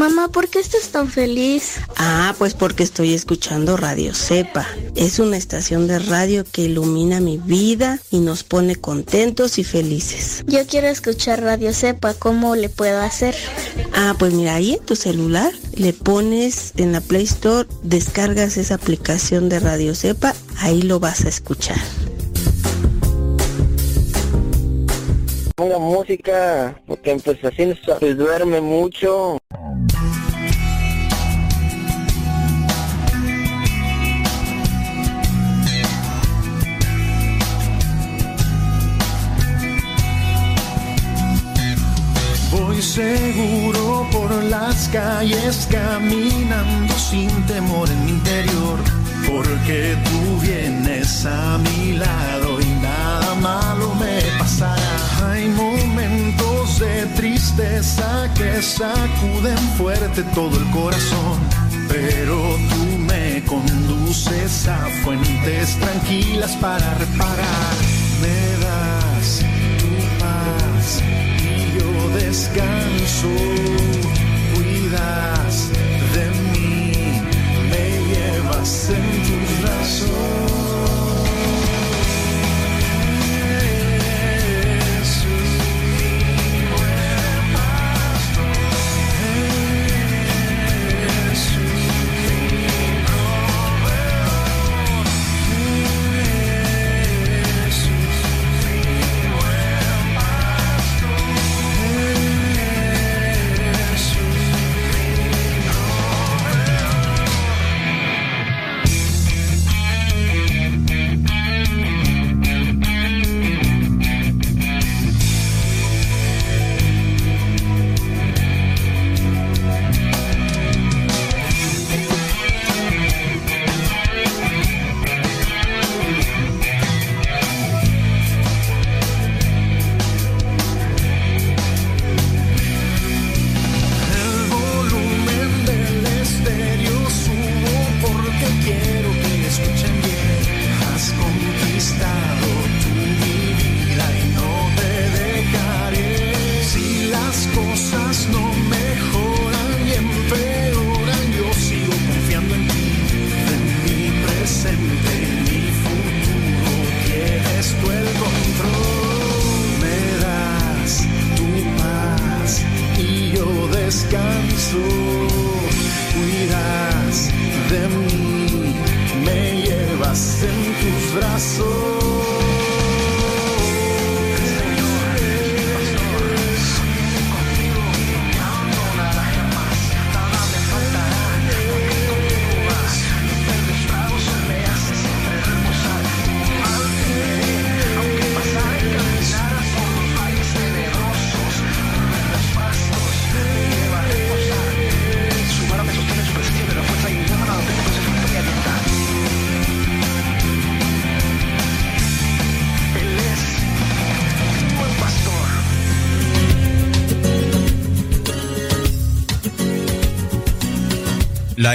Mamá, ¿por qué estás tan feliz? Ah, pues porque estoy escuchando Radio Cepa. Es una estación de radio que ilumina mi vida y nos pone contentos y felices. Yo quiero escuchar Radio Cepa, ¿cómo le puedo hacer? Ah, pues mira, ahí en tu celular le pones en la Play Store, descargas esa aplicación de Radio Cepa, ahí lo vas a escuchar. Ponga música, porque pues así se duerme mucho. Seguro por las calles caminando sin temor en mi interior, porque tú vienes a mi lado y nada malo me pasará. Hay momentos de tristeza que sacuden fuerte todo el corazón, pero tú me conduces a fuentes tranquilas para reparar. Descanso. Cuidas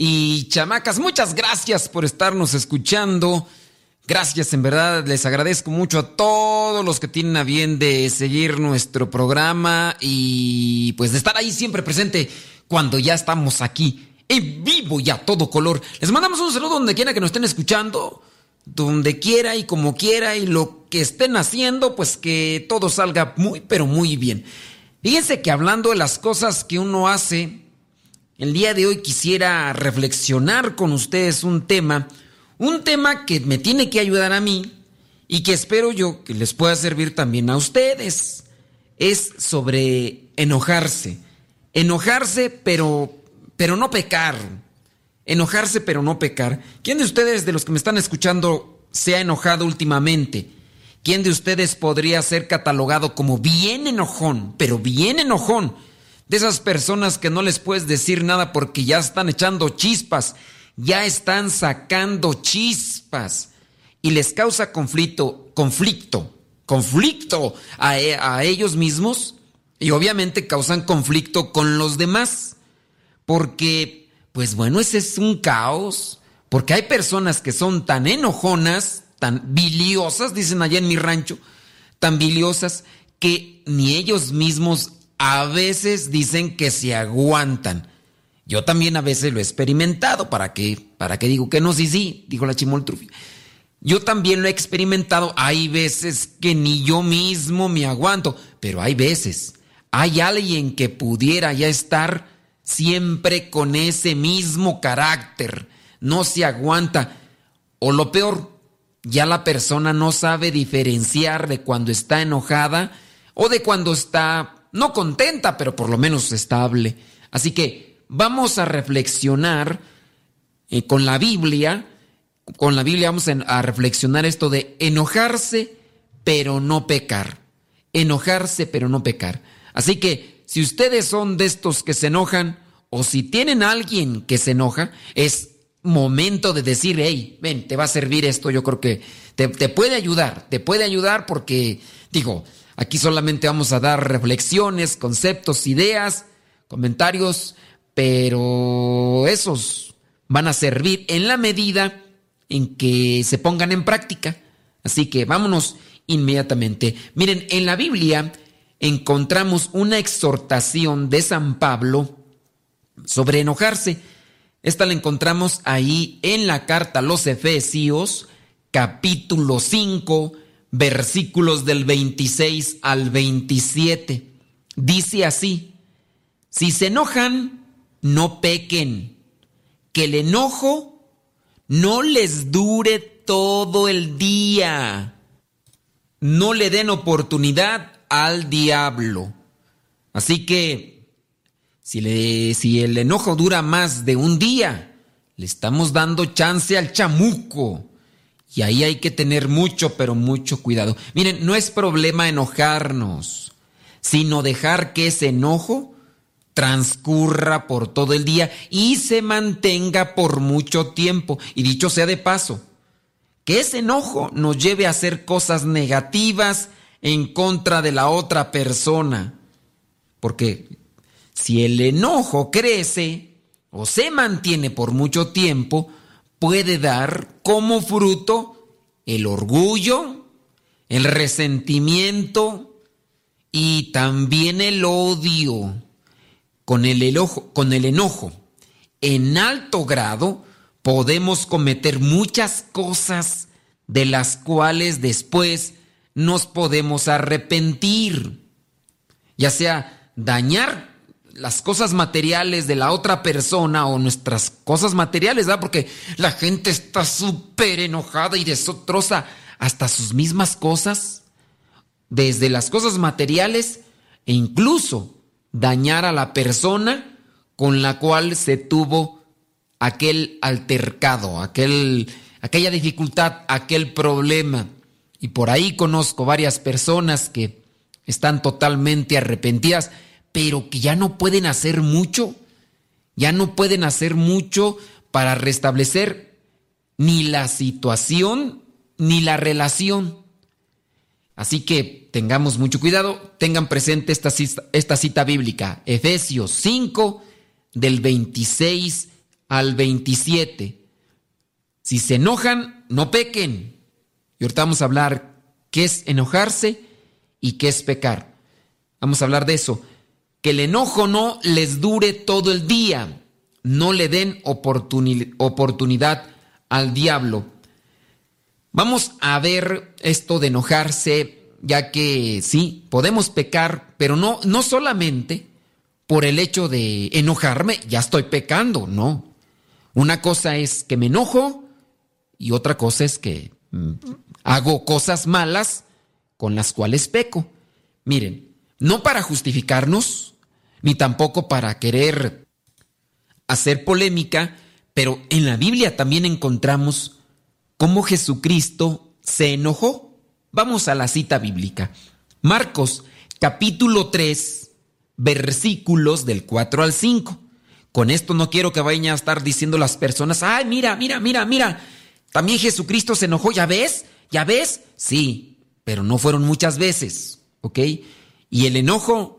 y chamacas, muchas gracias por estarnos escuchando. Gracias, en verdad, les agradezco mucho a todos los que tienen a bien de seguir nuestro programa y pues de estar ahí siempre presente cuando ya estamos aquí en vivo y a todo color. Les mandamos un saludo donde quiera que nos estén escuchando, donde quiera y como quiera y lo que estén haciendo, pues que todo salga muy, pero muy bien. Fíjense que hablando de las cosas que uno hace, el día de hoy quisiera reflexionar con ustedes un tema, un tema que me tiene que ayudar a mí y que espero yo que les pueda servir también a ustedes. Es sobre enojarse. Enojarse, pero, pero no pecar. Enojarse, pero no pecar. ¿Quién de ustedes, de los que me están escuchando, se ha enojado últimamente? ¿Quién de ustedes podría ser catalogado como bien enojón, pero bien enojón? De esas personas que no les puedes decir nada porque ya están echando chispas, ya están sacando chispas y les causa conflicto, conflicto, conflicto a, a ellos mismos y obviamente causan conflicto con los demás. Porque, pues bueno, ese es un caos. Porque hay personas que son tan enojonas, tan biliosas, dicen allá en mi rancho, tan biliosas, que ni ellos mismos a veces dicen que se aguantan. Yo también a veces lo he experimentado. ¿Para qué? ¿Para qué digo que no? Sí, sí, dijo la chimoltrufia. Yo también lo he experimentado. Hay veces que ni yo mismo me aguanto, pero hay veces. Hay alguien que pudiera ya estar siempre con ese mismo carácter. No se aguanta. O lo peor, ya la persona no sabe diferenciar de cuando está enojada o de cuando está no contenta, pero por lo menos estable. Así que vamos a reflexionar eh, con la Biblia, con la Biblia vamos a reflexionar esto de enojarse, pero no pecar. Enojarse, pero no pecar. Así que si ustedes son de estos que se enojan, o si tienen a alguien que se enoja, es momento de decir, hey, ven, te va a servir esto, yo creo que te, te puede ayudar, te puede ayudar porque, digo, Aquí solamente vamos a dar reflexiones, conceptos, ideas, comentarios, pero esos van a servir en la medida en que se pongan en práctica. Así que vámonos inmediatamente. Miren, en la Biblia encontramos una exhortación de San Pablo sobre enojarse. Esta la encontramos ahí en la carta a los Efesios, capítulo 5, versículos del 26 al 27. Dice así, si se enojan, no pequen, que el enojo no les dure todo el día, no le den oportunidad al diablo. Así que, si, si el enojo dura más de un día, le estamos dando chance al chamuco y ahí hay que tener mucho, pero mucho cuidado. Miren, no es problema enojarnos, sino dejar que ese enojo transcurra por todo el día y se mantenga por mucho tiempo. Y dicho sea de paso, que ese enojo nos lleve a hacer cosas negativas en contra de la otra persona. Porque si el enojo crece o se mantiene por mucho tiempo, puede dar como fruto el orgullo, el resentimiento y también el odio. Con el, enojo, en alto grado podemos cometer muchas cosas de las cuales después nos podemos arrepentir, ya sea dañar las cosas materiales de la otra persona o nuestras cosas materiales, ¿verdad? Porque la gente está súper enojada y destroza hasta sus mismas cosas, desde las cosas materiales e incluso dañar a la persona con la cual se tuvo aquel altercado, aquel, aquella dificultad, aquel problema. Y por ahí conozco varias personas que están totalmente arrepentidas, pero que ya no pueden hacer mucho, ya no pueden hacer mucho para restablecer ni la situación ni la relación. Así que tengamos mucho cuidado, tengan presente esta cita, bíblica, Efesios 5 del 26 al 27. Si se enojan, no pequen. Y ahorita vamos a hablar qué es enojarse y qué es pecar. Vamos a hablar de eso. Que el enojo no les dure todo el día. No le den oportunidad al diablo. Vamos a ver esto de enojarse, ya que sí, podemos pecar, pero no, no solamente por el hecho de enojarme, ya estoy pecando, no. Una cosa es que me enojo y otra cosa es que mm, hago cosas malas con las cuales peco. Miren, no para justificarnos, ni tampoco para querer hacer polémica, pero en la Biblia también encontramos cómo Jesucristo se enojó. Vamos a la cita bíblica. Marcos capítulo 3, versículos del 4 al 5. Con esto no quiero que vayan a estar diciendo las personas, ay, mira, mira, mira, mira, también Jesucristo se enojó, ¿ya ves? ¿Ya ves? Sí, pero no fueron muchas veces, ¿ok? Y el enojo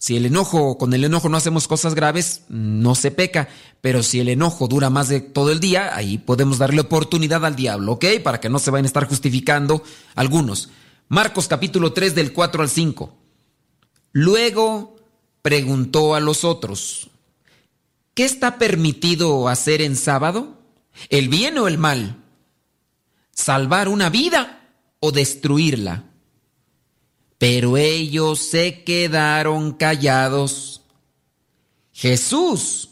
si el enojo, con el enojo no hacemos cosas graves, no se peca. Pero si el enojo dura más de todo el día, ahí podemos darle oportunidad al diablo, ¿ok? Para que no se vayan a estar justificando algunos. Marcos capítulo 3 del 4 al 5. Luego preguntó a los otros, ¿qué está permitido hacer en sábado? ¿El bien o el mal? ¿Salvar una vida o destruirla? Pero ellos se quedaron callados. Jesús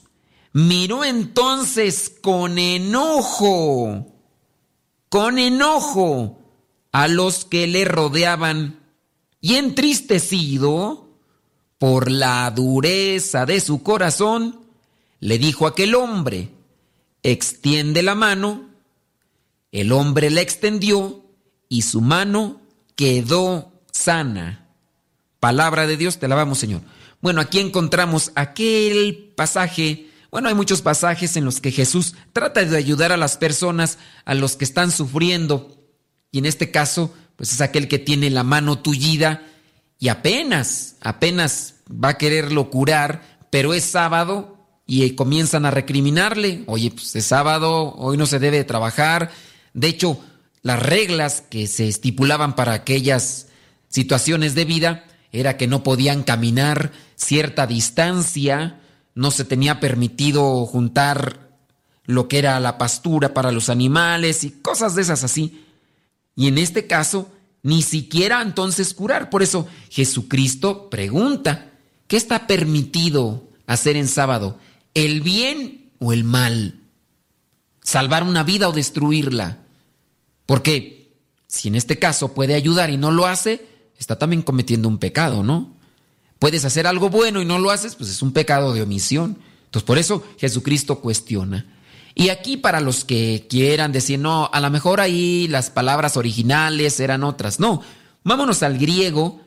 miró entonces con enojo, con enojo a los que le rodeaban y entristecido por la dureza de su corazón, le dijo a aquel hombre, extiende la mano. El hombre la extendió y su mano quedó sana. Palabra de Dios, te la vamos, Señor. Bueno, aquí encontramos aquel pasaje. Bueno, hay muchos pasajes en los que Jesús trata de ayudar a las personas, a los que están sufriendo. Y en este caso, pues es aquel que tiene la mano tullida y apenas, apenas va a quererlo curar, pero es sábado y comienzan a recriminarle. Oye, pues es sábado, hoy no se debe trabajar. De hecho, las reglas que se estipulaban para aquellas situaciones de vida era que no podían caminar cierta distancia, no se tenía permitido juntar lo que era la pastura para los animales y cosas de esas así. Y en este caso, ni siquiera entonces curar. Por eso Jesucristo pregunta, ¿qué está permitido hacer en sábado? ¿El bien o el mal? ¿Salvar una vida o destruirla? Porque si en este caso puede ayudar y no lo hace, está también cometiendo un pecado, ¿no? Puedes hacer algo bueno y no lo haces, pues es un pecado de omisión. Entonces por eso Jesucristo cuestiona. Y aquí para los que quieran decir, no, a lo mejor ahí las palabras originales eran otras. No, vámonos al griego,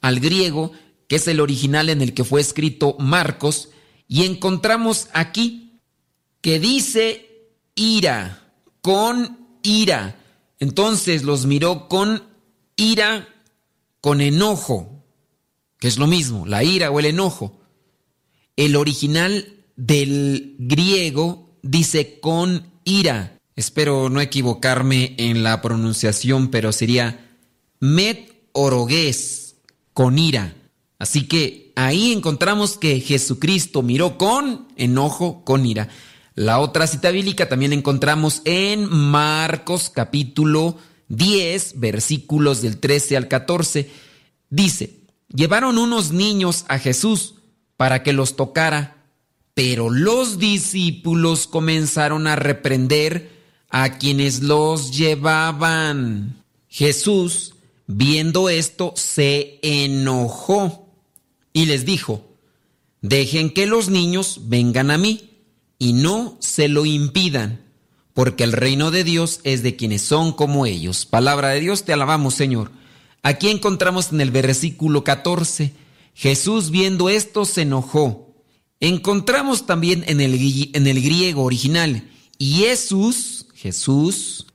al griego, que es el original en el que fue escrito Marcos, y encontramos aquí que dice ira, con ira. Entonces los miró con ira con enojo, que es lo mismo, la ira o el enojo. El original del griego dice con ira. Espero no equivocarme en la pronunciación, pero sería met orogues, con ira. Así que ahí encontramos que Jesucristo miró con enojo, con ira. La otra cita bíblica también encontramos en Marcos capítulo 10, versículos del 13 al 14, dice, llevaron unos niños a Jesús para que los tocara, pero los discípulos comenzaron a reprender a quienes los llevaban. Jesús, viendo esto, se enojó y les dijo, dejen que los niños vengan a mí y no se lo impidan, porque el reino de Dios es de quienes son como ellos. Palabra de Dios, te alabamos Señor. Aquí encontramos en el versículo 14, Jesús viendo esto se enojó. Encontramos también en el, en el griego original, Jesús, Jesús,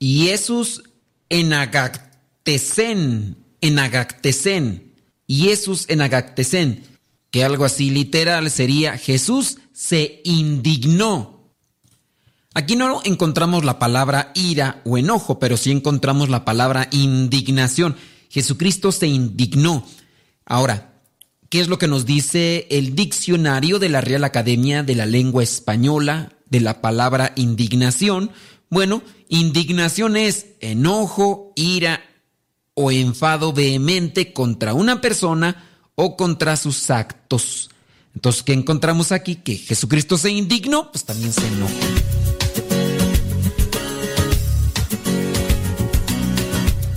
Jesús en agactesen, en agactesen, Jesús en agactesen, que algo así literal sería Jesús se indignó. Aquí no encontramos la palabra ira o enojo, pero sí encontramos la palabra indignación. Jesucristo se indignó. Ahora, ¿qué es lo que nos dice el diccionario de la Real Academia de la Lengua Española de la palabra indignación? Bueno, indignación es enojo, ira o enfado vehemente contra una persona o contra sus actos. Entonces, ¿qué encontramos aquí? Que Jesucristo se indignó, pues también se enojó.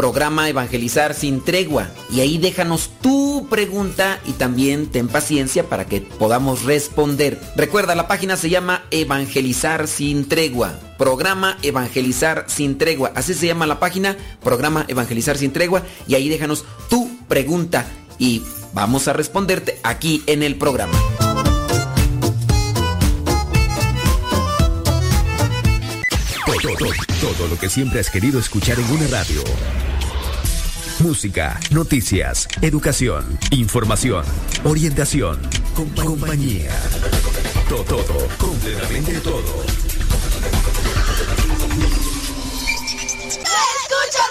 programa Evangelizar sin tregua y ahí déjanos tu pregunta y también ten paciencia para que podamos responder. Recuerda, la página se llama Evangelizar sin tregua. Programa Evangelizar sin tregua. Así se llama la página, programa Evangelizar sin tregua y ahí déjanos tu pregunta y vamos a responderte aquí en el programa. Todo, lo que siempre has querido escuchar en una radio. Música, noticias, educación, información, orientación, compañía. Todo, todo, completamente todo. Escucha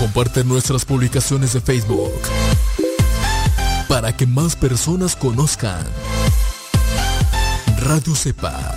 Comparte nuestras publicaciones de Facebook para que más personas conozcan. Radio Cepa,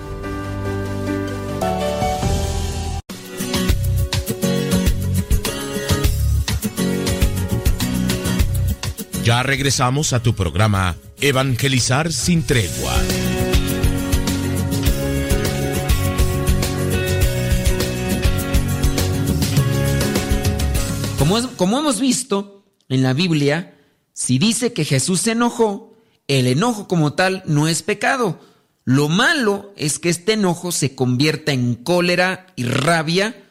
Ya regresamos a tu programa Evangelizar sin tregua. Como, como hemos visto en la Biblia, si dice que Jesús se enojó, el enojo como tal no es pecado. Lo malo es que este enojo se convierta en cólera y rabia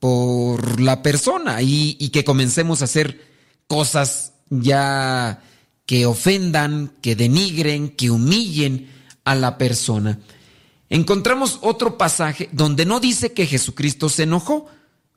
por la persona y, y que comencemos a hacer cosas ya que ofendan, que denigren, que humillen a la persona. Encontramos otro pasaje donde no dice que Jesucristo se enojó,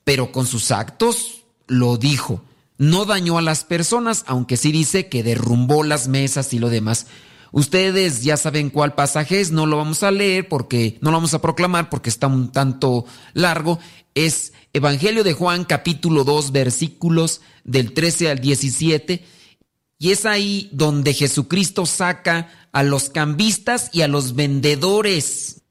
pero con sus actos lo dijo no dañó a las personas, aunque sí dice que derrumbó las mesas y lo demás. Ustedes ya saben cuál pasaje es, no lo vamos a leer porque no lo vamos a proclamar porque está un tanto largo. Es Evangelio de Juan capítulo 2 versículos del 13 al 17 y es ahí donde Jesucristo saca a los cambistas y a los vendedores.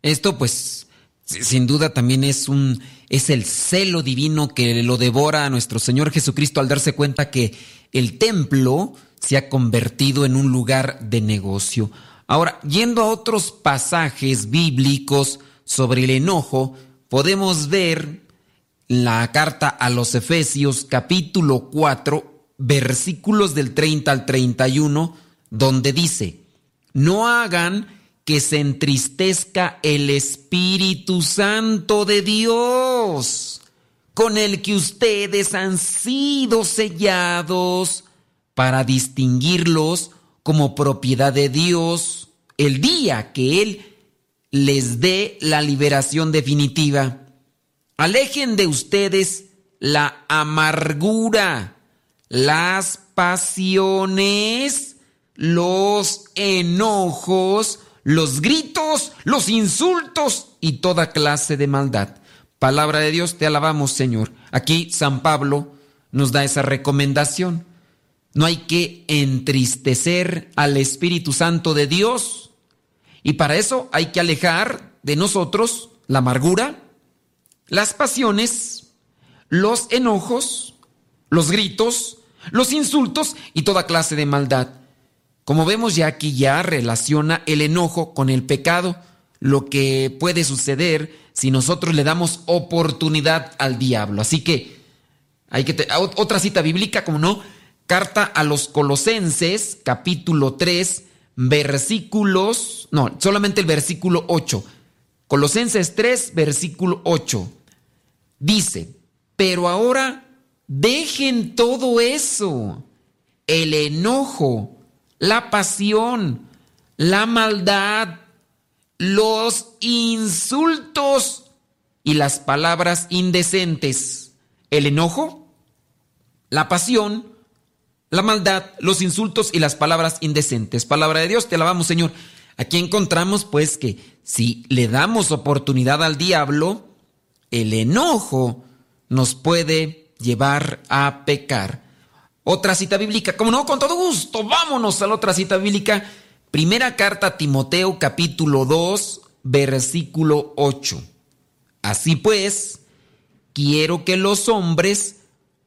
Esto pues sin duda también es un es el celo divino que lo devora a nuestro Señor Jesucristo al darse cuenta que el templo se ha convertido en un lugar de negocio. Ahora, yendo a otros pasajes bíblicos sobre el enojo, podemos ver la carta a los Efesios capítulo 4, versículos del 30 al 31, donde dice, no hagan que se entristezca el Espíritu Santo de Dios, con el que ustedes han sido sellados para distinguirlos como propiedad de Dios el día que Él les dé la liberación definitiva. Alejen de ustedes la amargura, las pasiones, los enojos, los gritos, los insultos y toda clase de maldad. Palabra de Dios, te alabamos Señor. Aquí San Pablo nos da esa recomendación. No hay que entristecer al Espíritu Santo de Dios. Y para eso hay que alejar de nosotros la amargura, las pasiones, los enojos, los gritos, los insultos y toda clase de maldad. Como vemos ya aquí ya relaciona el enojo con el pecado, lo que puede suceder si nosotros le damos oportunidad al diablo. Así que hay que otra cita bíblica, como no, carta a los Colosenses, capítulo 3, versículos, no, solamente el versículo 8. Colosenses 3, versículo 8. Dice, pero ahora dejen todo eso, el enojo, la pasión, la maldad, los insultos y las palabras indecentes. El enojo, la pasión, la maldad, los insultos y las palabras indecentes. Palabra de Dios, te alabamos Señor. Aquí encontramos pues que si le damos oportunidad al diablo, el enojo nos puede llevar a pecar. Otra cita bíblica, como no, con todo gusto, vámonos a la otra cita bíblica. Primera carta a Timoteo capítulo 2, versículo 8. Así pues, quiero que los hombres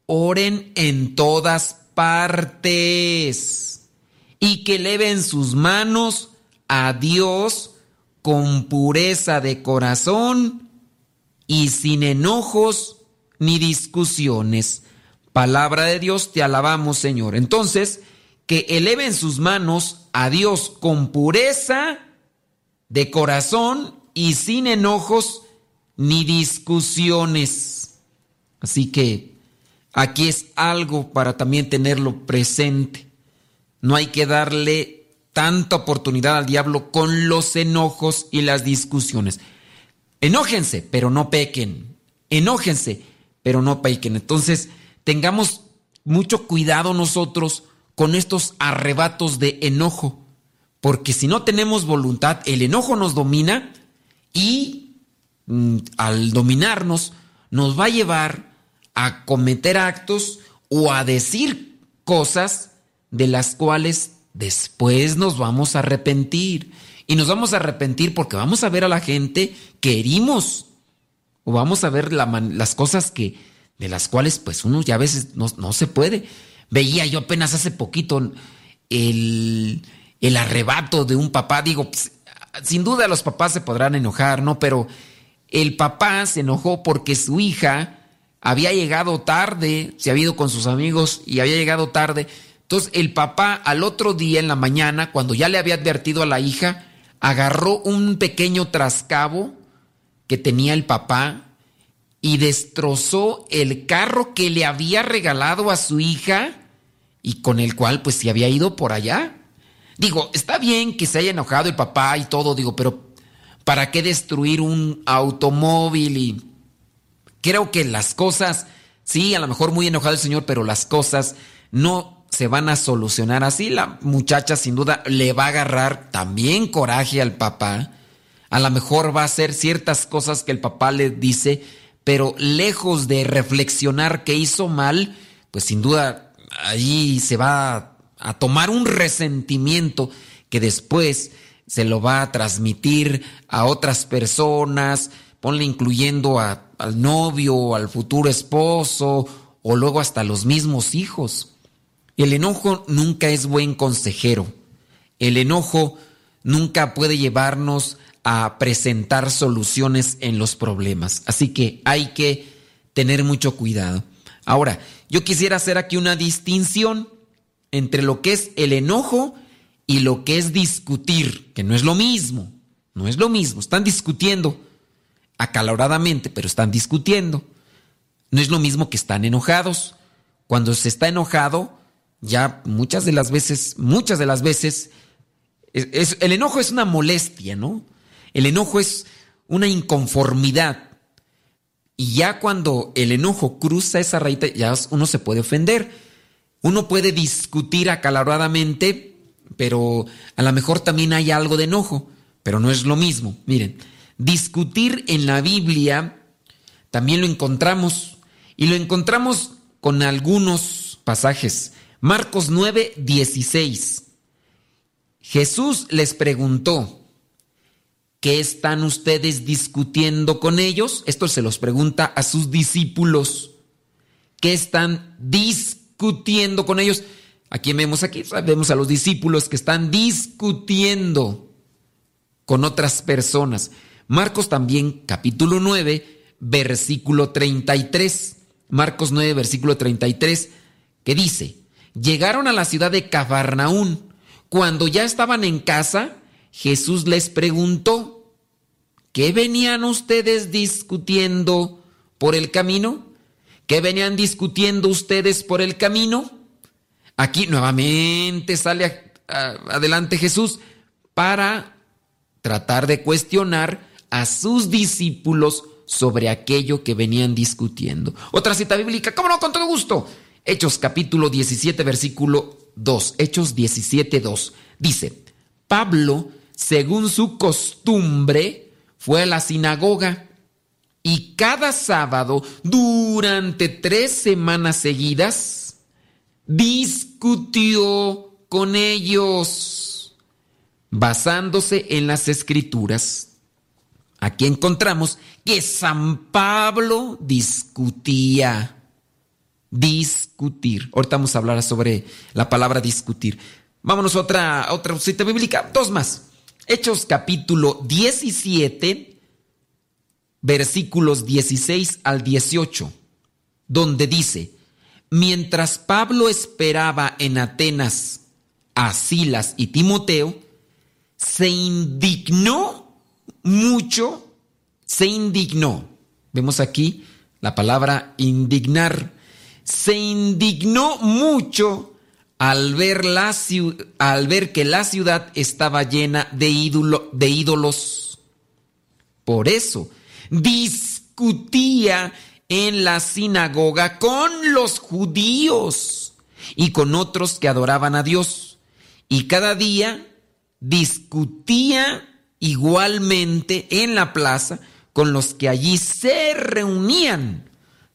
oren en todas partes y que eleven sus manos a Dios con pureza de corazón y sin enojos ni discusiones. Palabra de Dios, te alabamos Señor. Entonces, que eleven sus manos a Dios con pureza de corazón y sin enojos ni discusiones. Así que aquí es algo para también tenerlo presente. No hay que darle tanta oportunidad al diablo con los enojos y las discusiones. Enójense, pero no pequen. Enójense, pero no pequen. Entonces, tengamos mucho cuidado nosotros con estos arrebatos de enojo, porque si no tenemos voluntad, el enojo nos domina y mm, al dominarnos nos va a llevar a cometer actos o a decir cosas de las cuales después nos vamos a arrepentir. Y nos vamos a arrepentir porque vamos a ver a la gente que herimos. O vamos a ver las cosas que, de las cuales pues uno ya a veces no, se puede. Veía yo apenas hace poquito el, el arrebato de un papá. Digo, pues, sin duda los papás se podrán enojar, ¿no? Pero el papá se enojó porque su hija había llegado tarde, se había ido con sus amigos y había llegado tarde. Entonces el papá al otro día en la mañana, cuando ya le había advertido a la hija, agarró un pequeño trascabo que tenía el papá y destrozó el carro que le había regalado a su hija y con el cual pues se había ido por allá. Digo, está bien que se haya enojado el papá y todo, digo, pero ¿para qué destruir un automóvil? Y creo que las cosas, sí, a lo mejor muy enojado el señor, pero las cosas no se van a solucionar así. La muchacha sin duda le va a agarrar también coraje al papá. A lo mejor va a hacer ciertas cosas que el papá le dice, pero lejos de reflexionar que hizo mal, pues sin duda ahí se va a, tomar un resentimiento que después se lo va a transmitir a otras personas, ponle incluyendo al novio, al futuro esposo o luego hasta los mismos hijos. El enojo nunca es buen consejero. El enojo nunca puede llevarnos a presentar soluciones en los problemas. Así que hay que tener mucho cuidado. Ahora, yo quisiera hacer aquí una distinción entre lo que es el enojo y lo que es discutir, que no es lo mismo, no es lo mismo. Están discutiendo acaloradamente, pero están discutiendo. No es lo mismo que están enojados. Cuando se está enojado, ya muchas de las veces, muchas de las veces, es, el enojo es una molestia, ¿no? El enojo es una inconformidad. Y ya cuando el enojo cruza esa rayita, ya uno se puede ofender. Uno puede discutir acaloradamente, pero a lo mejor también hay algo de enojo, pero no es lo mismo. Miren, discutir en la Biblia también lo encontramos y lo encontramos con algunos pasajes. Marcos 9, 16. Jesús les preguntó, ¿qué están ustedes discutiendo con ellos? Esto se los pregunta a sus discípulos. ¿Qué están discutiendo con ellos? Aquí vemos aquí, vemos a los discípulos que están discutiendo con otras personas. Marcos también, capítulo 9, versículo 33. Marcos 9, versículo 33, que dice, llegaron a la ciudad de Cafarnaún cuando ya estaban en casa, Jesús les preguntó, ¿qué venían ustedes discutiendo por el camino? ¿Qué venían discutiendo ustedes por el camino? Aquí nuevamente sale adelante Jesús para tratar de cuestionar a sus discípulos sobre aquello que venían discutiendo. Otra cita bíblica, ¿cómo no? Con todo gusto. Hechos capítulo 17, versículo 2, Hechos 17, 2. Dice, Pablo, según su costumbre, fue a la sinagoga y cada sábado, durante tres semanas seguidas, discutió con ellos, basándose en las escrituras. Aquí encontramos que San Pablo discutía discutir. Ahorita vamos a hablar sobre la palabra discutir. Vámonos a otra, otra cita bíblica, dos más. Hechos capítulo 17, versículos 16 al 18, donde dice, mientras Pablo esperaba en Atenas a Silas y Timoteo, se indignó mucho, se indignó. Vemos aquí la palabra indignar se indignó mucho al ver, la, al ver que la ciudad estaba llena de, de ídolos. Por eso discutía en la sinagoga con los judíos y con otros que adoraban a Dios. Y cada día discutía igualmente en la plaza con los que allí se reunían.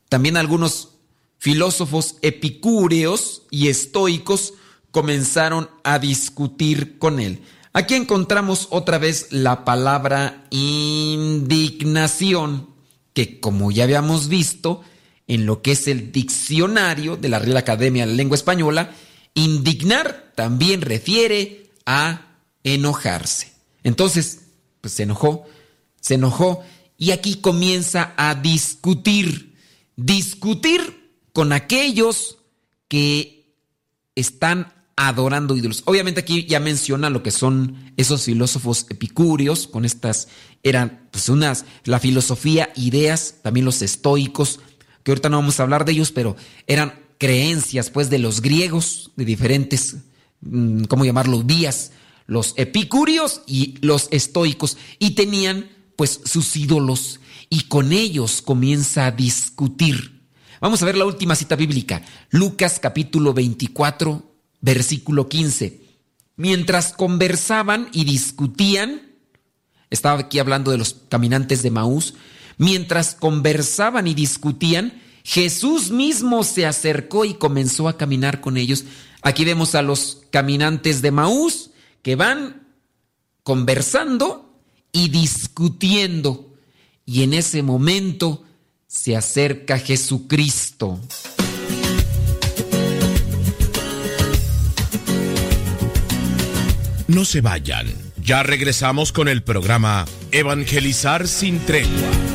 También algunos filósofos epicúreos y estoicos comenzaron a discutir con él. Aquí encontramos otra vez la palabra indignación, que como ya habíamos visto en lo que es el diccionario de la Real Academia de la Lengua Española, indignar también refiere a enojarse. Entonces, pues se enojó, se enojó y aquí comienza a discutir. Discutir con aquellos que están adorando ídolos. Obviamente aquí ya menciona lo que son esos filósofos epicúreos, con estas, eran pues unas, la filosofía, ideas, también los estoicos, que ahorita no vamos a hablar de ellos, pero eran creencias pues de los griegos, de diferentes, mm, ¿cómo llamarlos? Vías, los epicúreos y los estoicos, y tenían pues sus ídolos, y con ellos comienza a discutir Vamos a ver la última cita bíblica. Lucas capítulo 24, versículo 15. Mientras conversaban y discutían, estaba aquí hablando de los caminantes de Maús, mientras conversaban y discutían, Jesús mismo se acercó y comenzó a caminar con ellos. Aquí vemos a los caminantes de Maús que van conversando y discutiendo. Y en ese momento se acerca Jesucristo. No se vayan, ya regresamos con el programa Evangelizar sin tregua.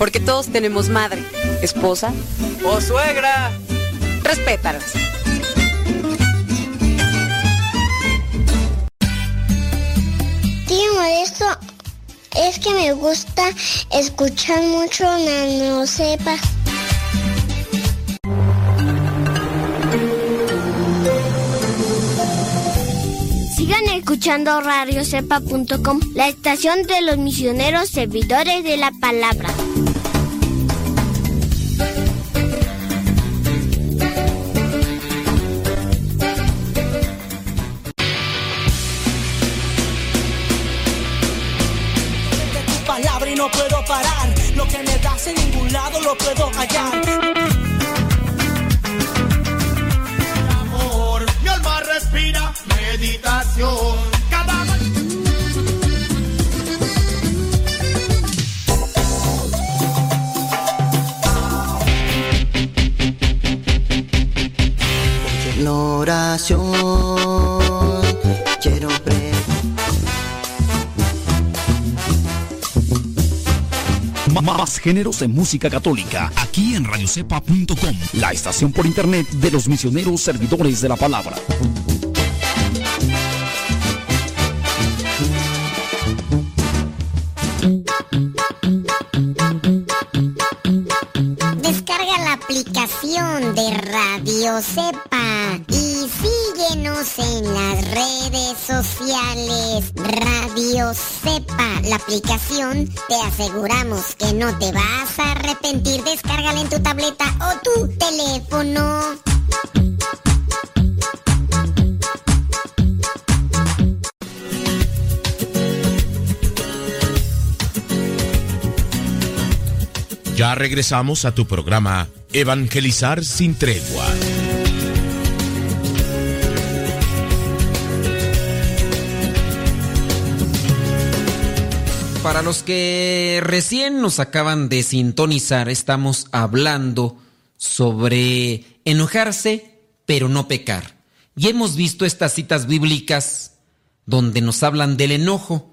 Porque todos tenemos madre, esposa o suegra. Respétalas. Tío Modesto, es que me gusta escuchar mucho Nano Sepa. Sigan escuchando radiocepa.com, la estación de los misioneros servidores de la palabra. Lo puedo hallar. Géneros en música católica, aquí en radiocepa.com, la estación por internet de los misioneros servidores de la palabra. Descarga la aplicación de Radio Cepa sociales. Radio Cepa, la aplicación, te aseguramos que no te vas a arrepentir. Descárgala en tu tableta o tu teléfono. Ya regresamos a tu programa Evangelizar sin tregua. Para los que recién nos acaban de sintonizar, estamos hablando sobre enojarse, pero no pecar. Y hemos visto estas citas bíblicas donde nos hablan del enojo.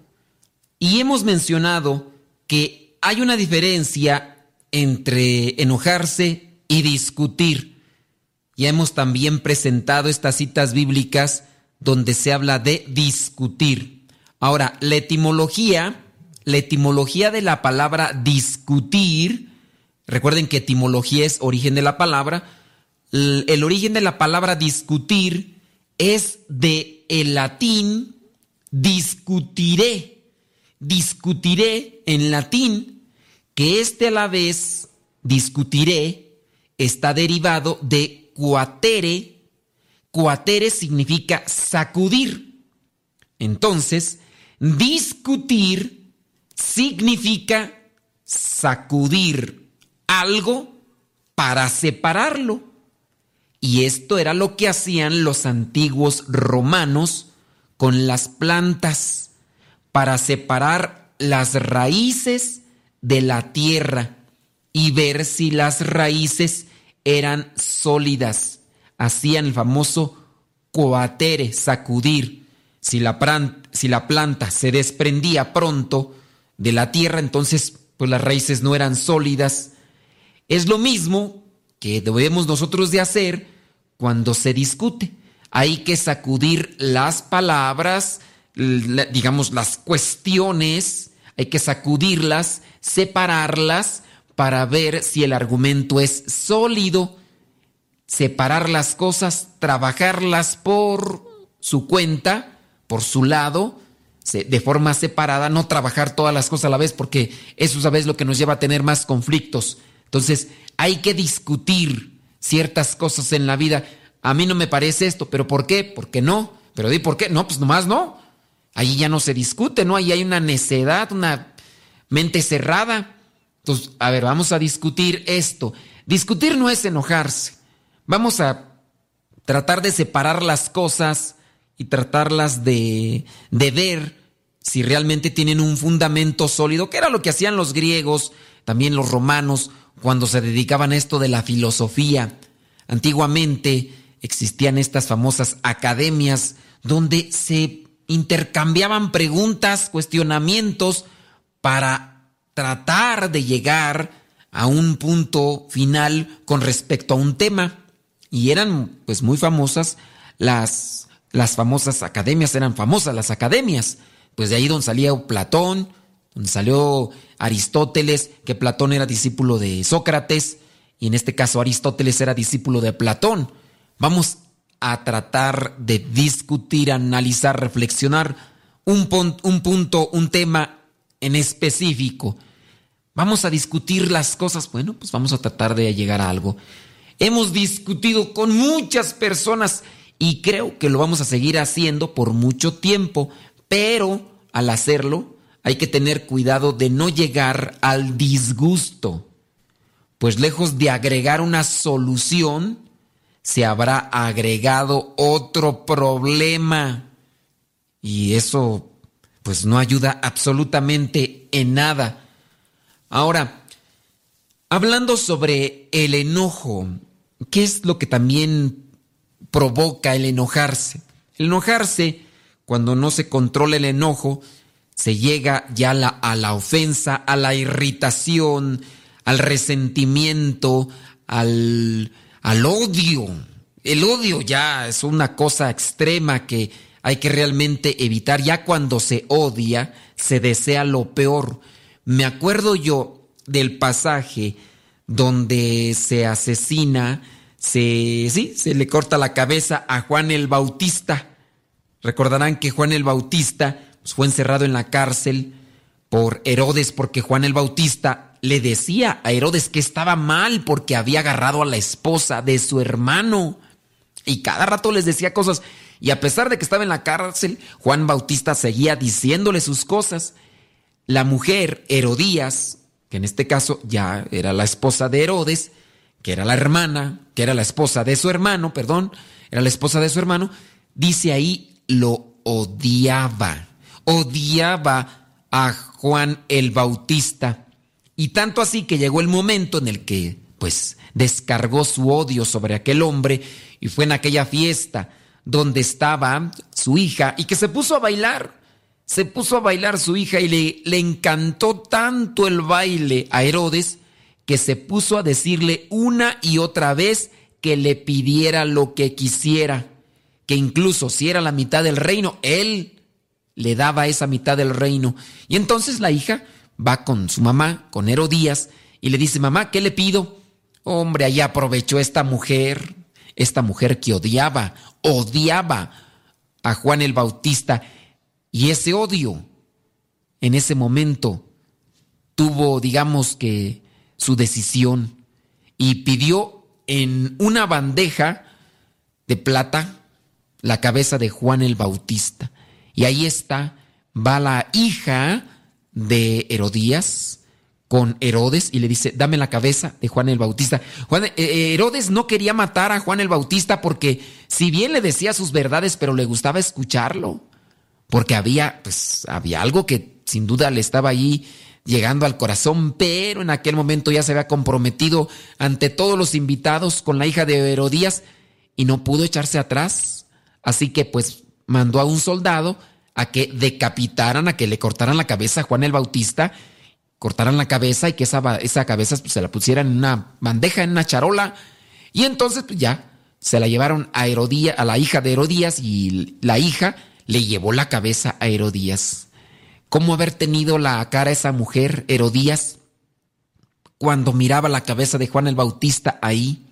Y hemos mencionado que hay una diferencia entre enojarse y discutir. Ya hemos también presentado estas citas bíblicas donde se habla de discutir. Ahora, la etimología, la etimología de la palabra discutir, recuerden que etimología es origen de la palabra, el origen de la palabra discutir es de el latín discutiré. Discutiré en latín, que este a la vez, discutiré, está derivado de cuatere. Cuatere significa sacudir. Entonces, discutir significa sacudir algo para separarlo. Y esto era lo que hacían los antiguos romanos con las plantas, para separar las raíces de la tierra y ver si las raíces eran sólidas. Hacían el famoso coatere, sacudir. Si la, pran- si la planta se desprendía pronto de la tierra, entonces pues las raíces no eran sólidas. Es lo mismo que debemos nosotros de hacer cuando se discute. Hay que sacudir las palabras, la- digamos las cuestiones, hay que sacudirlas, separarlas para ver si el argumento es sólido, separar las cosas, trabajarlas por su cuenta, por su lado, de forma separada, no trabajar todas las cosas a la vez, porque eso es a veces lo que nos lleva a tener más conflictos. Entonces, hay que discutir ciertas cosas en la vida. A mí no me parece esto, pero ¿por qué? ¿Por qué no? Pero di por qué. No, pues nomás no. Ahí ya no se discute, ¿no? Ahí hay una necedad, una mente cerrada. Entonces, a ver, vamos a discutir esto. Discutir no es enojarse. Vamos a tratar de separar las cosas y tratarlas de, de ver si realmente tienen un fundamento sólido, que era lo que hacían los griegos, también los romanos, cuando se dedicaban a esto de la filosofía, Antiguamente existían estas famosas academias donde se intercambiaban preguntas, cuestionamientos para tratar de llegar a un punto final con respecto a un tema. Y eran pues muy famosas las, las famosas academias, eran famosas las academias. Pues de ahí donde salía Platón, donde salió Aristóteles, que Platón era discípulo de Sócrates, y en este caso Aristóteles era discípulo de Platón. Vamos a tratar de discutir, analizar, reflexionar un, un punto, un tema en específico. Vamos a discutir las cosas. Bueno, pues vamos a tratar de llegar a algo. Hemos discutido con muchas personas y creo que lo vamos a seguir haciendo por mucho tiempo, pero al hacerlo hay que tener cuidado de no llegar al disgusto, pues lejos de agregar una solución, se habrá agregado otro problema. Y eso pues no ayuda absolutamente en nada. Ahora, hablando sobre el enojo, ¿qué es lo que también provoca el enojarse? El enojarse, cuando no se controla el enojo, se llega ya a la ofensa, a la irritación, al resentimiento, al al odio. El odio ya es una cosa extrema que hay que realmente evitar. Ya cuando se odia, se desea lo peor. Me acuerdo yo del pasaje donde se asesina, se, sí, se le corta la cabeza a Juan el Bautista. Recordarán que Juan el Bautista pues, fue encerrado en la cárcel por Herodes porque Juan el Bautista le decía a Herodes que estaba mal porque había agarrado a la esposa de su hermano. Y cada rato les decía cosas. Y a pesar de que estaba en la cárcel, Juan Bautista seguía diciéndole sus cosas. La mujer, Herodías, que en este caso ya era la esposa de Herodes, que era la hermana, que era la esposa de su hermano, perdón, era la esposa de su hermano, dice ahí, lo odiaba. Odiaba a Juan el Bautista. Y tanto así que llegó el momento en el que, pues, descargó su odio sobre aquel hombre y fue en aquella fiesta donde estaba su hija y que se puso a bailar. Se puso a bailar su hija y le, le encantó tanto el baile a Herodes que se puso a decirle una y otra vez que le pidiera lo que quisiera, que incluso si era la mitad del reino, él le daba esa mitad del reino. Y entonces la hija va con su mamá, con Herodías, y le dice, mamá, ¿qué le pido? Hombre, ahí aprovechó esta mujer, esta mujer que odiaba, odiaba a Juan el Bautista, y ese odio, en ese momento, tuvo, digamos que, su decisión, y pidió en una bandeja de plata la cabeza de Juan el Bautista. Y ahí está, va la hija, de Herodías con Herodes y le dice, dame la cabeza de Juan el Bautista. Eh, eh, Herodes no quería matar a Juan el Bautista porque si bien le decía sus verdades, pero le gustaba escucharlo, porque había, pues, había algo que sin duda le estaba ahí llegando al corazón, pero en aquel momento ya se había comprometido ante todos los invitados con la hija de Herodías y no pudo echarse atrás. Así que pues mandó a un soldado a que decapitaran, a que le cortaran la cabeza a Juan el Bautista, cortaran la cabeza y que esa, cabeza pues, se la pusieran en una bandeja, en una charola. Y entonces pues ya se la llevaron a Herodías, a la hija de Herodías y la hija le llevó la cabeza a Herodías. ¿Cómo haber tenido la cara esa mujer, Herodías, cuando miraba la cabeza de Juan el Bautista ahí?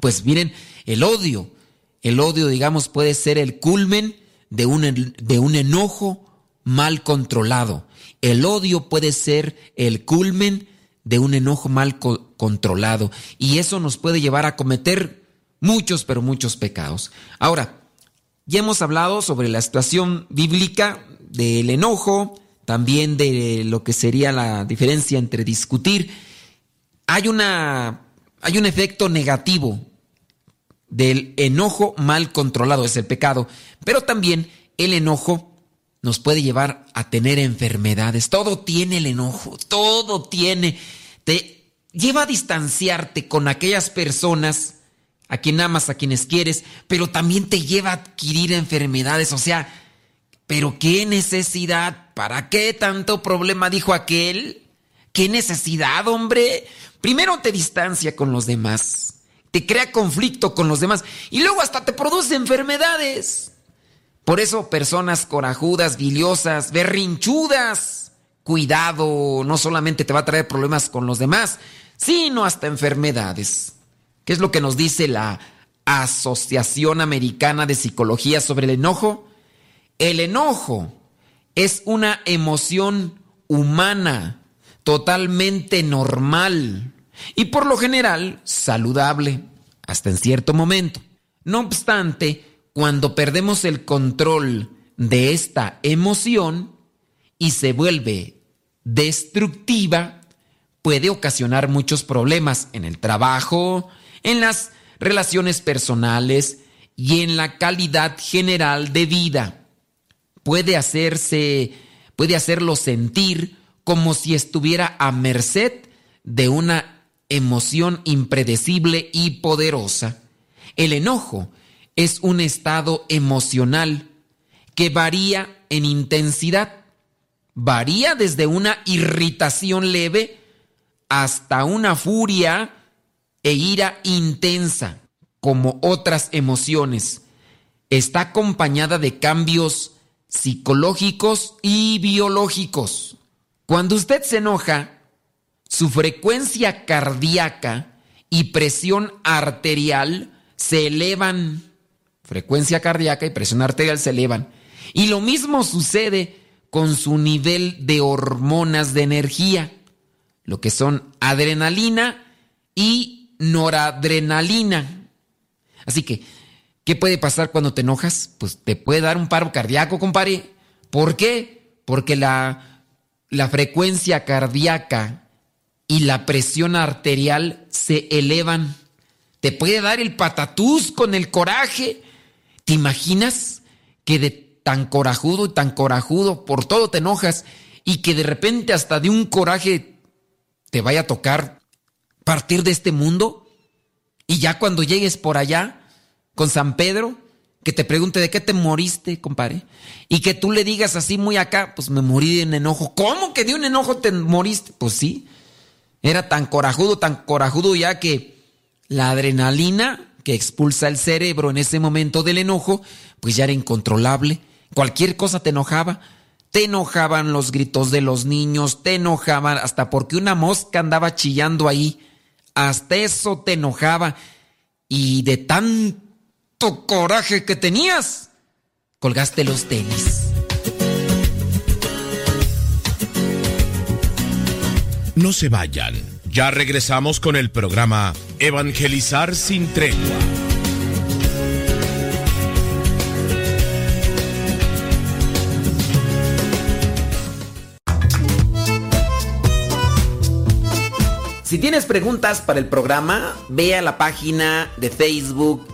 Pues miren, el odio, el odio, digamos, puede ser el culmen de un, de un enojo mal controlado. El odio puede ser el culmen de un enojo mal controlado y eso nos puede llevar a cometer muchos, pero muchos pecados. Ahora, ya hemos hablado sobre la situación bíblica del enojo, también de lo que sería la diferencia entre discutir. Hay una hay un efecto negativo del enojo mal controlado, es el pecado, pero también el enojo nos puede llevar a tener enfermedades. Todo tiene el enojo, todo tiene. Te lleva a distanciarte con aquellas personas a quien amas, a quienes quieres, pero también te lleva a adquirir enfermedades. O sea, pero qué necesidad, ¿para qué tanto problema? Dijo aquel. ¿Qué necesidad, hombre? Primero te distancia con los demás, te crea conflicto con los demás y luego hasta te produce enfermedades. Por eso personas corajudas, biliosas, berrinchudas, cuidado, no solamente te va a traer problemas con los demás, sino hasta enfermedades. ¿Qué es lo que nos dice la Asociación Americana de Psicología sobre el enojo? El enojo es una emoción humana, totalmente normal y por lo general saludable, hasta en cierto momento. No obstante, cuando perdemos el control de esta emoción y se vuelve destructiva, puede ocasionar muchos problemas en el trabajo, en las relaciones personales y en la calidad general de vida. Puede hacerse, puede hacerlo sentir como si estuviera a merced de una emoción impredecible y poderosa. El enojo es un estado emocional que varía en intensidad. Varía desde una irritación leve hasta una furia e ira intensa, como otras emociones. Está acompañada de cambios psicológicos y biológicos. Cuando usted se enoja, su frecuencia cardíaca y presión arterial se elevan. Frecuencia cardíaca y presión arterial se elevan. Y lo mismo sucede con su nivel de hormonas de energía, lo que son adrenalina y noradrenalina. Así que, ¿qué puede pasar cuando te enojas? Pues te puede dar un paro cardíaco, compadre. ¿Por qué? Porque la, la frecuencia cardíaca y la presión arterial se elevan. Te puede dar el patatús con el coraje. ¿Te imaginas que de tan corajudo y tan corajudo por todo te enojas y que de repente hasta de un coraje te vaya a tocar partir de este mundo y ya cuando llegues por allá con San Pedro, que te pregunte de qué te moriste, compadre, y que tú le digas así muy acá, pues me morí de un enojo. ¿Cómo que de un enojo te moriste? Pues sí, era tan corajudo, tan corajudo ya que la adrenalina que expulsa el cerebro en ese momento del enojo, pues ya era incontrolable. Cualquier cosa te enojaba. Te enojaban los gritos de los niños, te enojaban hasta porque una mosca andaba chillando ahí hasta eso te enojaba. Y de tanto coraje que tenías, colgaste los tenis. No se vayan. Ya regresamos con el programa Evangelizar sin tregua. Si tienes preguntas para el programa, ve a la página de Facebook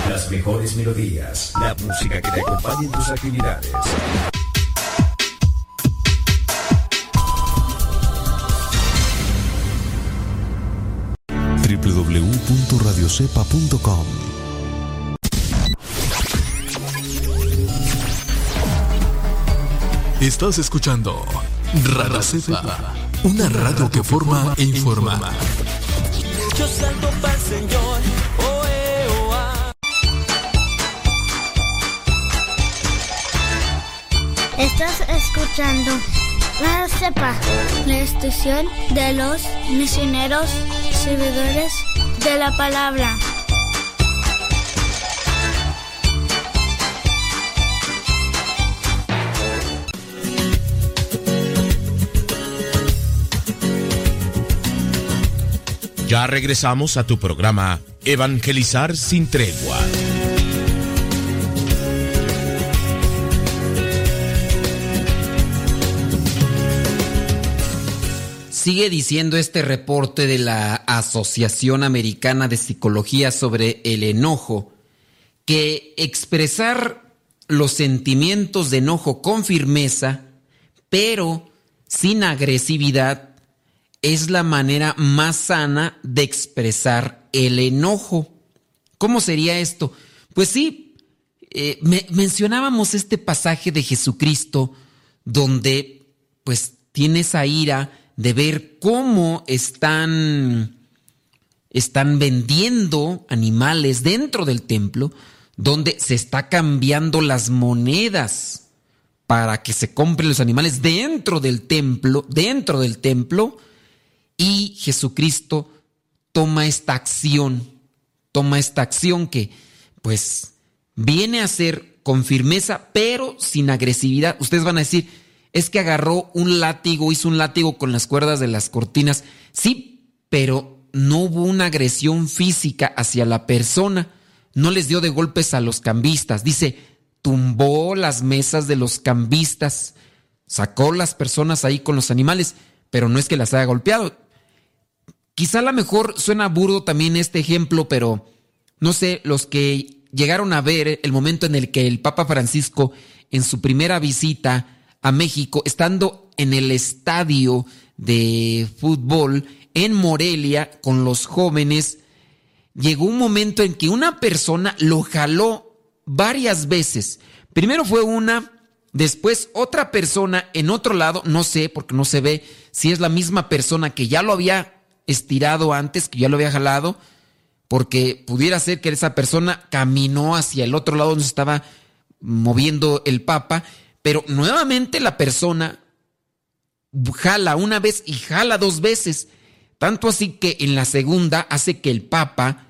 Mejores melodías. La música que te acompañe en tus actividades. www.radiocepa.com Estás escuchando Radio Cepa, una radio que forma e informa. Yo salto para el Señor. Estás escuchando La Cepa, la estación de los misioneros servidores de la palabra. Ya regresamos a tu programa Evangelizar sin tregua. Sigue diciendo este reporte de la Asociación Americana de Psicología sobre el enojo, que expresar los sentimientos de enojo con firmeza, pero sin agresividad, es la manera más sana de expresar el enojo. ¿Cómo sería esto? Pues sí, eh, mencionábamos este pasaje de Jesucristo donde pues tiene esa ira de ver cómo están, están vendiendo animales dentro del templo, donde se está cambiando las monedas para que se compren los animales dentro del templo, dentro del templo, y Jesucristo toma esta acción, toma esta acción que pues viene a ser con firmeza, pero sin agresividad. Ustedes van a decir, es que agarró un látigo, hizo un látigo con las cuerdas de las cortinas. Sí, pero no hubo una agresión física hacia la persona. No les dio de golpes a los cambistas. Dice, tumbó las mesas de los cambistas, sacó las personas ahí con los animales, pero no es que las haya golpeado. Quizá a lo mejor suena burdo también este ejemplo, pero no sé, los que llegaron a ver el momento en el que el Papa Francisco, en su primera visita a México, estando en el estadio de fútbol en Morelia con los jóvenes, llegó un momento en que una persona lo jaló varias veces. Primero fue una, después otra persona en otro lado, no sé, porque no se ve si es la misma persona que ya lo había estirado antes, que ya lo había jalado, porque pudiera ser que esa persona caminó hacia el otro lado donde estaba moviendo el Papa, pero nuevamente la persona jala una vez y jala dos veces, tanto así que en la segunda hace que el Papa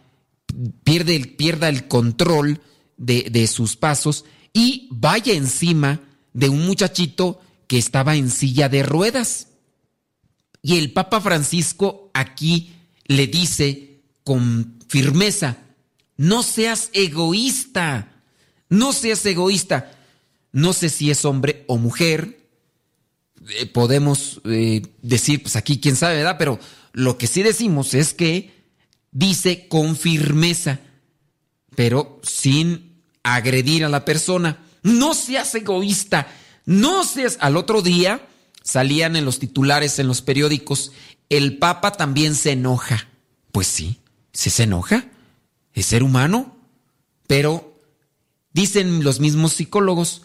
pierde, pierda el control de, de sus pasos y vaya encima de un muchachito que estaba en silla de ruedas. Y el Papa Francisco aquí le dice con firmeza, no seas egoísta, no seas egoísta. No sé si es hombre o mujer, eh, podemos eh, decir, pues aquí quién sabe, ¿verdad? Pero lo que sí decimos es que dice con firmeza, pero sin agredir a la persona. No seas egoísta, no seas... Al otro día salían en los titulares, en los periódicos, el Papa también se enoja. Pues sí, se, se enoja, es ser humano, pero dicen los mismos psicólogos,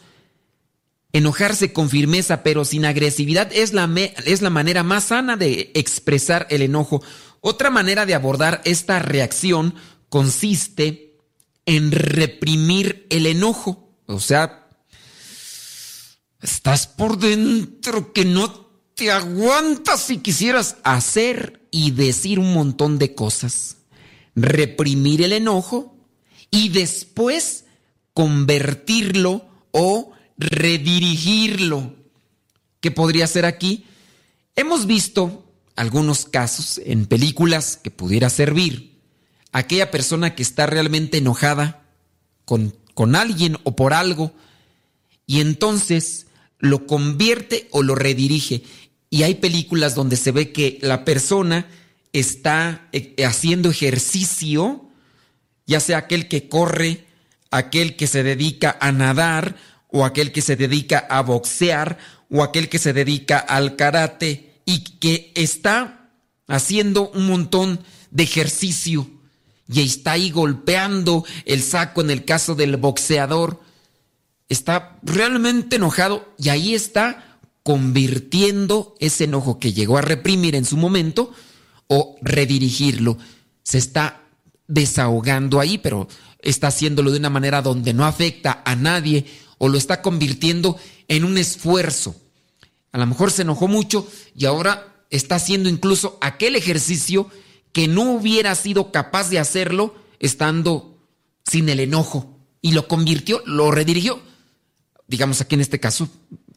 enojarse con firmeza pero sin agresividad es la, es la manera más sana de expresar el enojo. Otra manera de abordar esta reacción consiste en reprimir el enojo, o sea, Estás por dentro que no te aguantas si quisieras hacer y decir un montón de cosas. Reprimir el enojo y después convertirlo o redirigirlo. ¿Qué podría ser aquí? Hemos visto algunos casos en películas que pudiera servir. Aquella persona que está realmente enojada con, con alguien o por algo y entonces lo convierte o lo redirige. Y hay películas donde se ve que la persona está eh, haciendo ejercicio, ya sea aquel que corre, aquel que se dedica a nadar, o aquel que se dedica a boxear, o aquel que se dedica al karate, y que está haciendo un montón de ejercicio y está ahí golpeando el saco en el caso del boxeador está realmente enojado y ahí está convirtiendo ese enojo que llegó a reprimir en su momento o redirigirlo. Se está desahogando ahí, pero está haciéndolo de una manera donde no afecta a nadie o lo está convirtiendo en un esfuerzo. A lo mejor se enojó mucho y ahora está haciendo incluso aquel ejercicio que no hubiera sido capaz de hacerlo estando sin el enojo y lo convirtió, lo redirigió digamos aquí en este caso,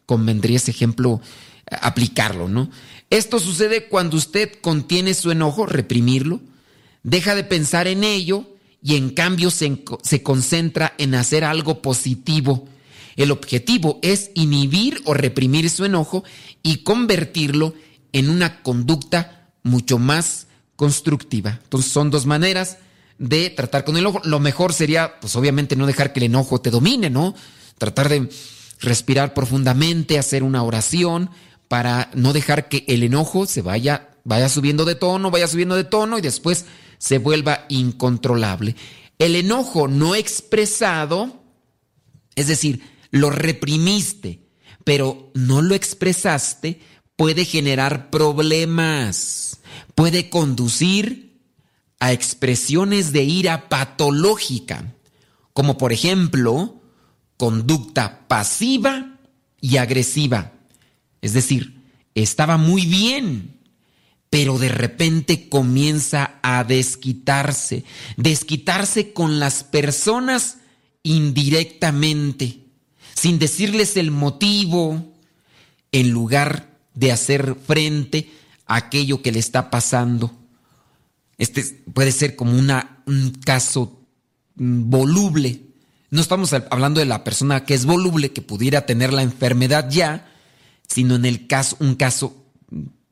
convendría ese ejemplo eh, aplicarlo, ¿no? Esto sucede cuando usted contiene su enojo, reprimirlo, deja de pensar en ello y en cambio se, se concentra en hacer algo positivo. El objetivo es inhibir o reprimir su enojo y convertirlo en una conducta mucho más constructiva. Entonces son dos maneras de tratar con el enojo. Lo mejor sería, pues obviamente no dejar que el enojo te domine, ¿no? Tratar de respirar profundamente, hacer una oración para no dejar que el enojo se vaya, vaya subiendo de tono, vaya subiendo de tono y después se vuelva incontrolable. El enojo no expresado, es decir, lo reprimiste, pero no lo expresaste, puede generar problemas, puede conducir a expresiones de ira patológica, como por ejemplo, conducta pasiva y agresiva. Es decir, estaba muy bien, pero de repente comienza a desquitarse, desquitarse con las personas indirectamente, sin decirles el motivo, en lugar de hacer frente a aquello que le está pasando. Este puede ser como un caso mm, voluble. No estamos hablando de la persona que es voluble, que pudiera tener la enfermedad ya, sino en el caso, un caso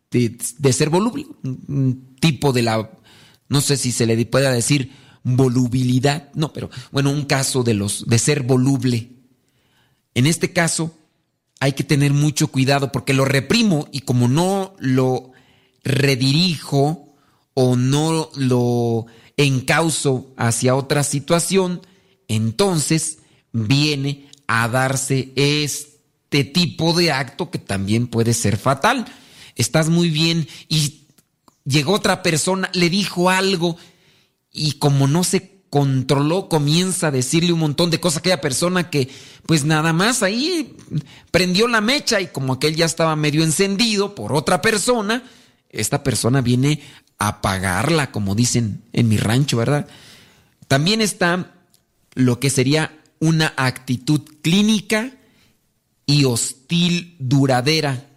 de, ser voluble, un tipo de la, no sé si se le pueda decir volubilidad, no, pero bueno, un caso de los de ser voluble. En este caso hay que tener mucho cuidado porque lo reprimo y como no lo redirijo o no lo encauso hacia otra situación, entonces viene a darse este tipo de acto que también puede ser fatal. Estás muy bien y llegó otra persona, le dijo algo y como no se controló, comienza a decirle un montón de cosas a aquella persona que pues nada más ahí prendió la mecha y como aquel ya estaba medio encendido por otra persona, esta persona viene a apagarla, como dicen en mi rancho, ¿verdad? También está lo que sería una actitud clínica y hostil duradera.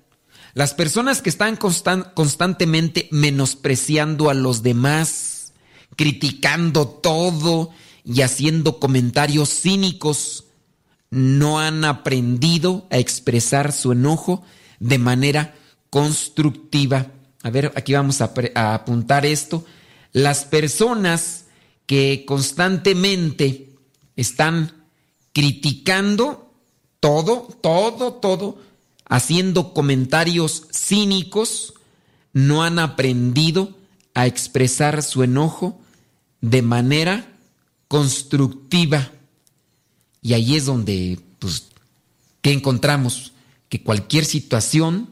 Las personas que están constantemente menospreciando a los demás, criticando todo y haciendo comentarios cínicos, no han aprendido a expresar su enojo de manera constructiva. A ver, aquí vamos a, apuntar esto. Las personas que constantemente están criticando todo, todo, todo, haciendo comentarios cínicos, no han aprendido a expresar su enojo de manera constructiva. Y ahí es donde, pues, ¿qué encontramos? Que cualquier situación,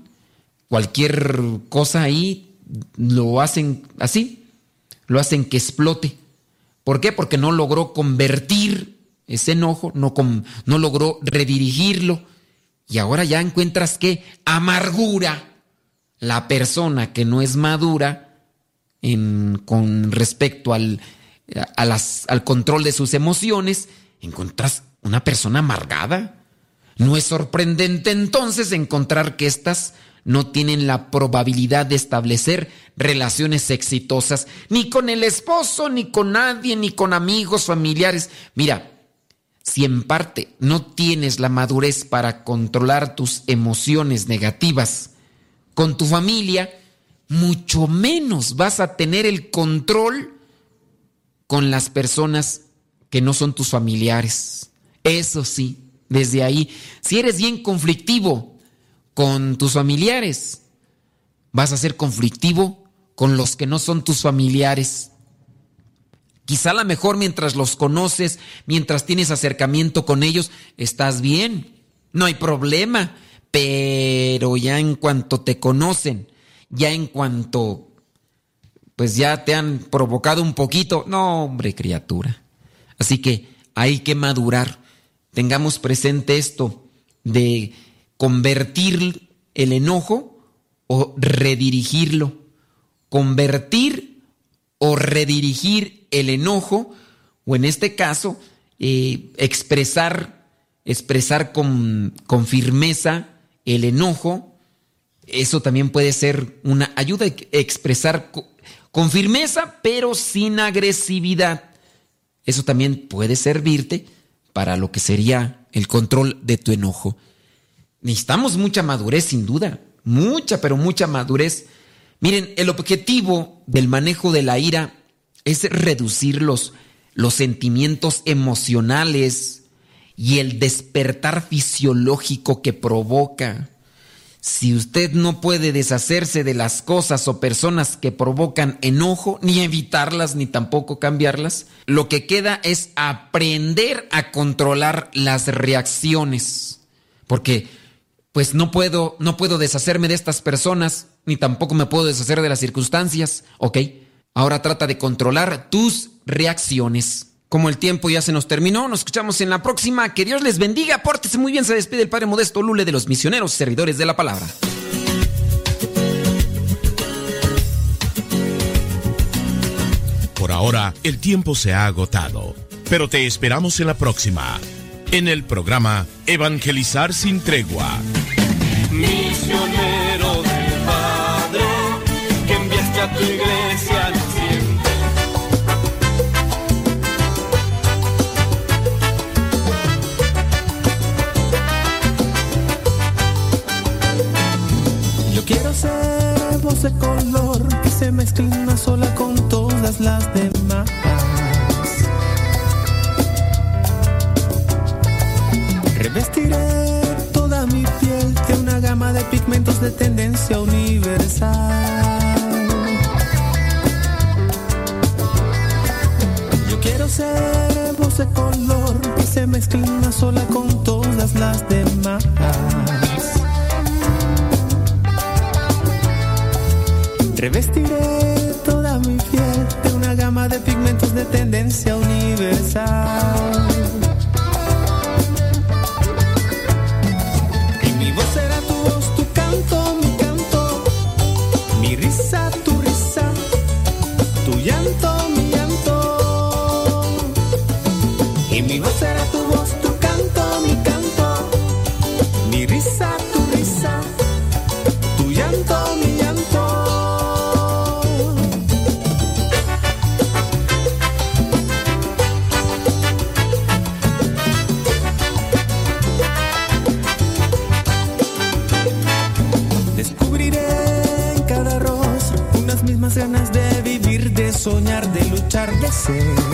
cualquier cosa ahí, lo hacen así, lo hacen que explote. ¿Por qué? Porque no logró convertir ese enojo, no, no logró redirigirlo y ahora ya encuentras que amargura la persona que no es madura con respecto al, al control de sus emociones, encuentras una persona amargada. No es sorprendente entonces encontrar que éstas no tienen la probabilidad de establecer relaciones exitosas, ni con el esposo, ni con nadie, ni con amigos, familiares. Mira, si en parte no tienes la madurez para controlar tus emociones negativas con tu familia, mucho menos vas a tener el control con las personas que no son tus familiares. Eso sí, desde ahí, si eres bien conflictivo con tus familiares, vas a ser conflictivo con los que no son tus familiares. Quizá a lo mejor mientras los conoces, mientras tienes acercamiento con ellos, estás bien, no hay problema, pero ya en cuanto te conocen, ya en cuanto pues ya te han provocado un poquito, no hombre criatura. Así que hay que madurar. Tengamos presente esto de convertir el enojo o redirigirlo. Convertir o redirigir el enojo, o en este caso, eh, expresar, expresar con, con firmeza el enojo, eso también puede ser una ayuda a expresar con firmeza, pero sin agresividad. Eso también puede servirte para lo que sería el control de tu enojo. Necesitamos mucha madurez, sin duda, mucha, pero mucha madurez. Miren, el objetivo del manejo de la ira es reducir los, los sentimientos emocionales y el despertar fisiológico que provoca. Si usted no puede deshacerse de las cosas o personas que provocan enojo, ni evitarlas, ni tampoco cambiarlas, lo que queda es aprender a controlar las reacciones. Porque, pues no puedo, no puedo deshacerme de estas personas, ni tampoco me puedo deshacer de las circunstancias, ¿ok? Ahora trata de controlar tus reacciones. Como el tiempo ya se nos terminó, nos escuchamos en la próxima. Que Dios les bendiga. Pórtese muy bien. Se despide el Padre Modesto Lule de los misioneros servidores de la palabra. Por ahora, el tiempo se ha agotado. Pero te esperamos en la próxima. En el programa Evangelizar sin tregua. Misionero voz de color que se mezcle una sola con todas las demás. Revestiré toda mi piel de una gama de pigmentos de tendencia universal. Yo quiero ser voz de color que se mezcle una sola con todas las demás. Revestiré toda mi piel de una gama de pigmentos de tendencia universal. Y mi voz será tu voz, tu canto, mi canto, mi risa, tu risa, tu llanto, mi llanto. Y mi voz será tu say.